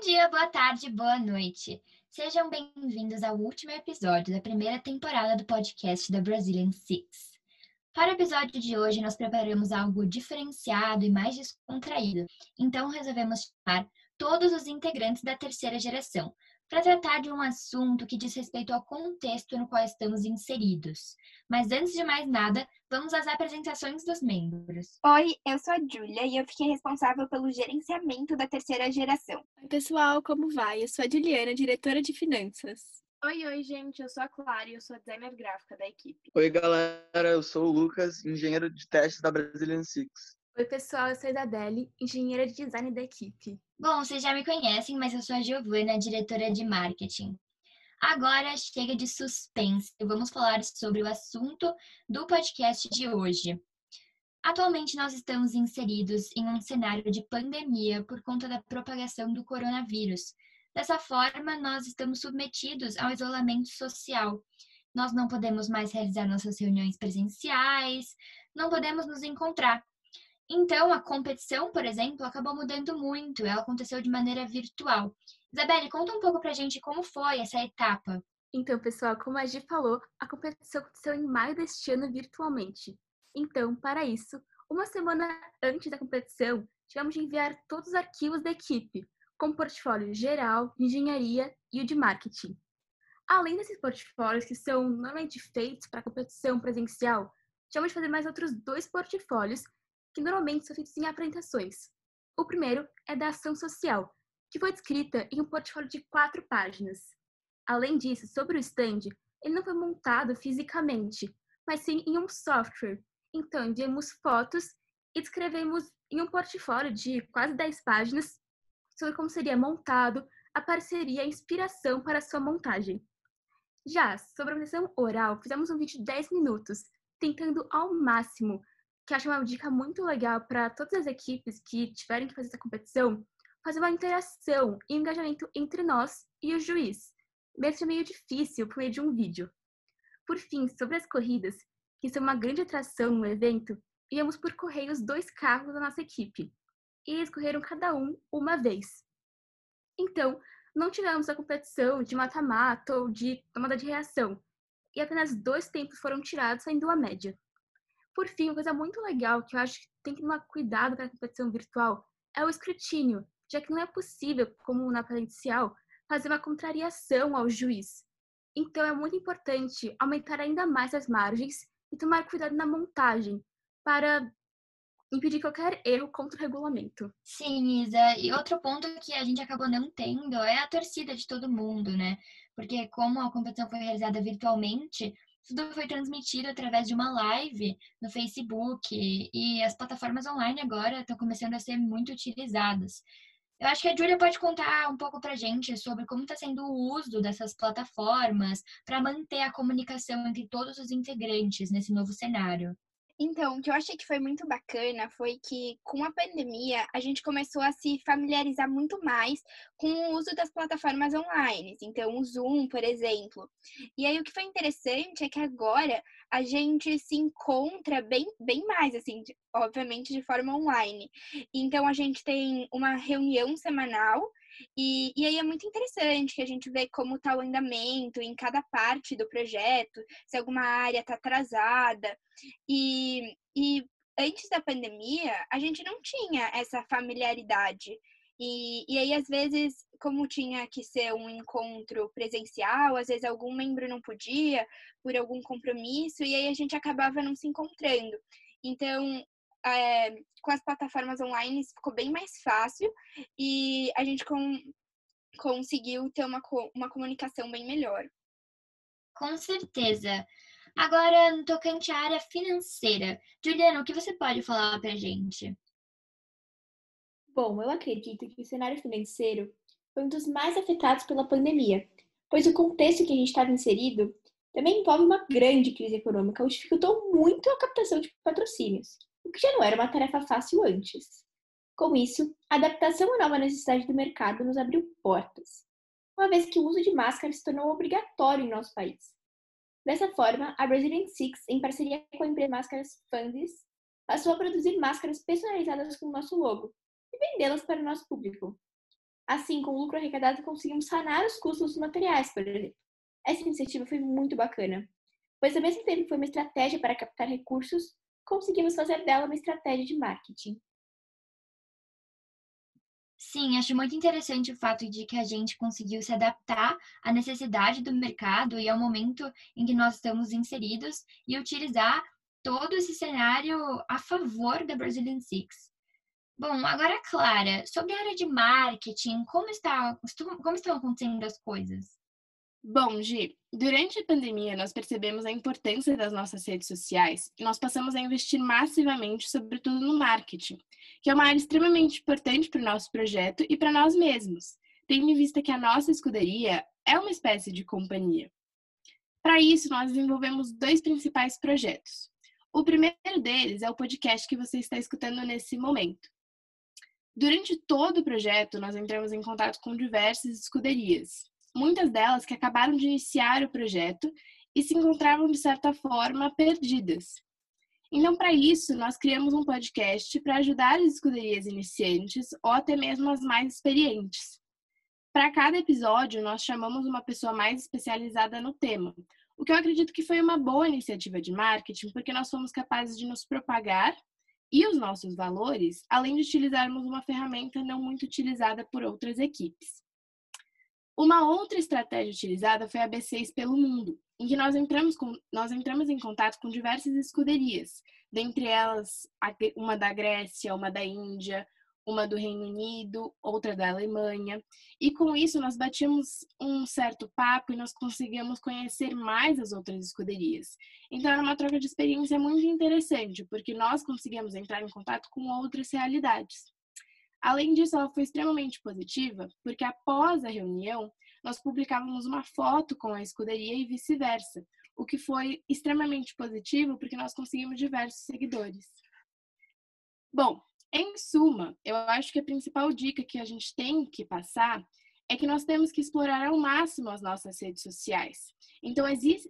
Bom dia, boa tarde, boa noite. Sejam bem-vindos ao último episódio da primeira temporada do podcast da Brazilian Six. Para o episódio de hoje, nós preparamos algo diferenciado e mais descontraído, então resolvemos chamar todos os integrantes da terceira geração para tratar de um assunto que diz respeito ao contexto no qual estamos inseridos. Mas antes de mais nada, vamos às apresentações dos membros. Oi, eu sou a Júlia e eu fiquei responsável pelo gerenciamento da terceira geração. Oi, pessoal, como vai? Eu sou a Juliana, diretora de finanças. Oi, oi, gente, eu sou a Clara e eu sou a designer gráfica da equipe. Oi, galera, eu sou o Lucas, engenheiro de testes da Brazilian Six. Oi, pessoal, eu sou a Isabelle, engenheira de design da equipe. Bom, vocês já me conhecem, mas eu sou a Giovana, diretora de marketing. Agora chega de suspense vamos falar sobre o assunto do podcast de hoje. Atualmente nós estamos inseridos em um cenário de pandemia por conta da propagação do coronavírus. Dessa forma, nós estamos submetidos ao isolamento social. Nós não podemos mais realizar nossas reuniões presenciais, não podemos nos encontrar. Então, a competição, por exemplo, acabou mudando muito. Ela aconteceu de maneira virtual. Isabelle, conta um pouco pra gente como foi essa etapa. Então, pessoal, como a Gi falou, a competição aconteceu em maio deste ano virtualmente. Então, para isso, uma semana antes da competição, tivemos de enviar todos os arquivos da equipe, como portfólio geral, de engenharia e o de marketing. Além desses portfólios que são normalmente feitos para a competição presencial, tivemos de fazer mais outros dois portfólios normalmente são feitos em apresentações. O primeiro é da ação social, que foi descrita em um portfólio de quatro páginas. Além disso, sobre o stand, ele não foi montado fisicamente, mas sim em um software. Então, enviamos fotos e descrevemos em um portfólio de quase 10 páginas sobre como seria montado, apareceria a inspiração para sua montagem. Já sobre a apresentação oral, fizemos um vídeo de 10 minutos, tentando ao máximo, que acho uma dica muito legal para todas as equipes que tiverem que fazer essa competição, fazer uma interação e engajamento entre nós e o juiz, mesmo meio difícil por meio de um vídeo. Por fim, sobre as corridas, que são uma grande atração no evento, íamos por correio os dois carros da nossa equipe, e eles correram cada um uma vez. Então, não tivemos a competição de mata-mata ou de tomada de reação, e apenas dois tempos foram tirados, saindo a média. Por fim, uma coisa muito legal que eu acho que tem que tomar cuidado para a competição virtual é o escrutínio, já que não é possível, como na presencial, fazer uma contrariação ao juiz. Então, é muito importante aumentar ainda mais as margens e tomar cuidado na montagem para impedir qualquer erro contra o regulamento. Sim, Isa. E outro ponto que a gente acabou não tendo é a torcida de todo mundo, né? Porque como a competição foi realizada virtualmente, tudo foi transmitido através de uma live no Facebook e as plataformas online agora estão começando a ser muito utilizadas. Eu acho que a Júlia pode contar um pouco para gente sobre como está sendo o uso dessas plataformas para manter a comunicação entre todos os integrantes nesse novo cenário. Então, o que eu achei que foi muito bacana foi que, com a pandemia, a gente começou a se familiarizar muito mais com o uso das plataformas online. Então, o Zoom, por exemplo. E aí, o que foi interessante é que agora a gente se encontra bem, bem mais, assim, obviamente de forma online. Então, a gente tem uma reunião semanal e, e aí é muito interessante que a gente vê como está o andamento em cada parte do projeto, se alguma área está atrasada. E, e antes da pandemia, a gente não tinha essa familiaridade. E, e aí, às vezes, como tinha que ser um encontro presencial, às vezes algum membro não podia por algum compromisso, e aí a gente acabava não se encontrando. Então, é, com as plataformas online ficou bem mais fácil e a gente com, conseguiu ter uma, uma comunicação bem melhor. Com certeza. Agora, no tocante à área financeira, Juliana, o que você pode falar para a gente? Bom, eu acredito que o cenário financeiro foi um dos mais afetados pela pandemia, pois o contexto que a gente estava inserido também envolve uma grande crise econômica, o que dificultou muito a captação de patrocínios o que já não era uma tarefa fácil antes. Com isso, a adaptação à nova necessidade do mercado nos abriu portas, uma vez que o uso de máscaras se tornou obrigatório em nosso país. Dessa forma, a Brazilian Six, em parceria com a empresa Máscaras Fundis, passou a produzir máscaras personalizadas com o nosso logo e vendê-las para o nosso público. Assim, com o lucro arrecadado, conseguimos sanar os custos dos materiais, por exemplo. Essa iniciativa foi muito bacana, pois ao mesmo tempo foi uma estratégia para captar recursos, conseguimos fazer dela uma estratégia de marketing. Sim, acho muito interessante o fato de que a gente conseguiu se adaptar à necessidade do mercado e ao momento em que nós estamos inseridos e utilizar todo esse cenário a favor da Brazilian Six. Bom, agora, Clara, sobre a área de marketing, como, está, como estão acontecendo as coisas? Bom, Gi, durante a pandemia nós percebemos a importância das nossas redes sociais e nós passamos a investir massivamente, sobretudo no marketing, que é uma área extremamente importante para o nosso projeto e para nós mesmos, tendo em vista que a nossa escuderia é uma espécie de companhia. Para isso, nós desenvolvemos dois principais projetos. O primeiro deles é o podcast que você está escutando nesse momento. Durante todo o projeto, nós entramos em contato com diversas escuderias, muitas delas que acabaram de iniciar o projeto e se encontravam, de certa forma, perdidas. Então, para isso, nós criamos um podcast para ajudar as escuderias iniciantes ou até mesmo as mais experientes. Para cada episódio, nós chamamos uma pessoa mais especializada no tema, o que eu acredito que foi uma boa iniciativa de marketing, porque nós fomos capazes de nos propagar e os nossos valores, além de utilizarmos uma ferramenta não muito utilizada por outras equipes. Uma outra estratégia utilizada foi a B6 pelo mundo, em que nós entramos, com, nós entramos em contato com diversas escuderias, dentre elas uma da Grécia, uma da Índia, uma do Reino Unido, outra da Alemanha. E com isso nós batíamos um certo papo e nós conseguimos conhecer mais as outras escuderias. Então era uma troca de experiência muito interessante, porque nós conseguimos entrar em contato com outras realidades. Além disso, ela foi extremamente positiva, porque após a reunião, nós publicávamos uma foto com a escuderia e vice-versa, o que foi extremamente positivo porque nós conseguimos diversos seguidores. Bom, em suma, eu acho que a principal dica que a gente tem que passar é que nós temos que explorar ao máximo as nossas redes sociais. Então,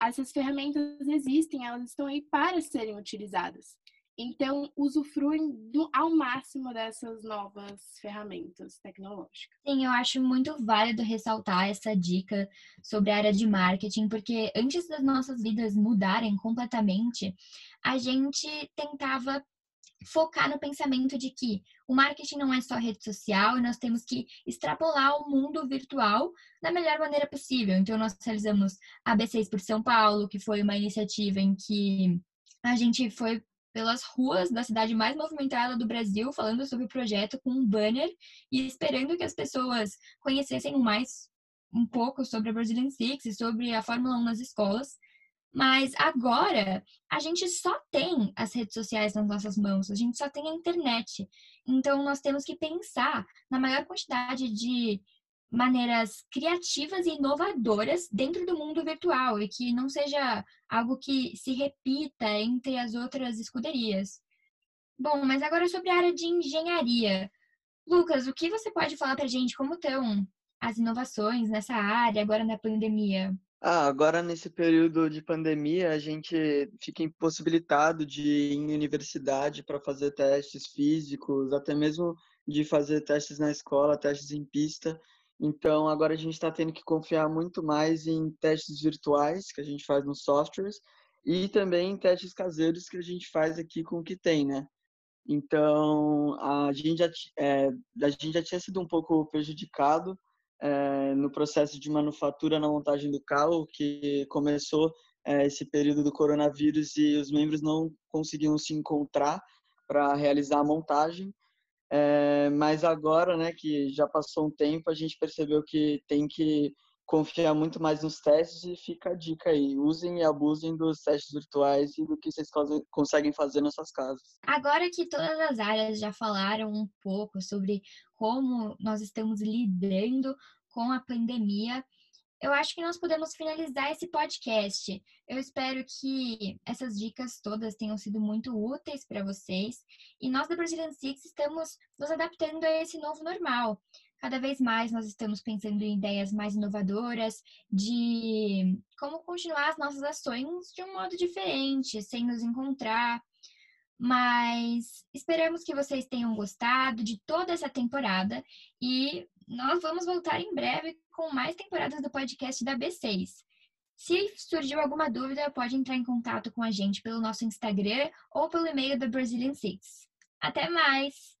essas ferramentas existem, elas estão aí para serem utilizadas. Então, usufruem do, ao máximo dessas novas ferramentas tecnológicas. Sim, eu acho muito válido ressaltar essa dica sobre a área de marketing, porque antes das nossas vidas mudarem completamente, a gente tentava focar no pensamento de que o marketing não é só rede social e nós temos que extrapolar o mundo virtual da melhor maneira possível. Então, nós realizamos a B6 por São Paulo, que foi uma iniciativa em que a gente foi pelas ruas da cidade mais movimentada do Brasil, falando sobre o projeto com um banner e esperando que as pessoas conhecessem mais um pouco sobre a Brazilian Six e sobre a Fórmula 1 nas escolas. Mas agora a gente só tem as redes sociais nas nossas mãos, a gente só tem a internet. Então nós temos que pensar na maior quantidade de maneiras criativas e inovadoras dentro do mundo virtual e que não seja algo que se repita entre as outras escuderias. Bom, mas agora sobre a área de engenharia. Lucas, o que você pode falar para a gente? Como estão as inovações nessa área agora na pandemia? Ah, agora nesse período de pandemia, a gente fica impossibilitado de ir em universidade para fazer testes físicos, até mesmo de fazer testes na escola, testes em pista. Então, agora a gente está tendo que confiar muito mais em testes virtuais que a gente faz nos softwares e também em testes caseiros que a gente faz aqui com o que tem, né? Então, a gente já, é, a gente já tinha sido um pouco prejudicado é, no processo de manufatura na montagem do carro, que começou é, esse período do coronavírus e os membros não conseguiam se encontrar para realizar a montagem. É, mas agora, né, que já passou um tempo, a gente percebeu que tem que confiar muito mais nos testes e fica a dica aí. Usem e abusem dos testes virtuais e do que vocês conseguem fazer nas suas casas. Agora que todas as áreas já falaram um pouco sobre como nós estamos lidando com a pandemia, eu acho que nós podemos finalizar esse podcast. Eu espero que essas dicas todas tenham sido muito úteis para vocês. E nós da Brazilian Six estamos nos adaptando a esse novo normal. Cada vez mais nós estamos pensando em ideias mais inovadoras de como continuar as nossas ações de um modo diferente, sem nos encontrar. Mas esperamos que vocês tenham gostado de toda essa temporada e nós vamos voltar em breve com mais temporadas do podcast da B6. Se surgiu alguma dúvida, pode entrar em contato com a gente pelo nosso Instagram ou pelo e-mail da Brazilian Six. Até mais!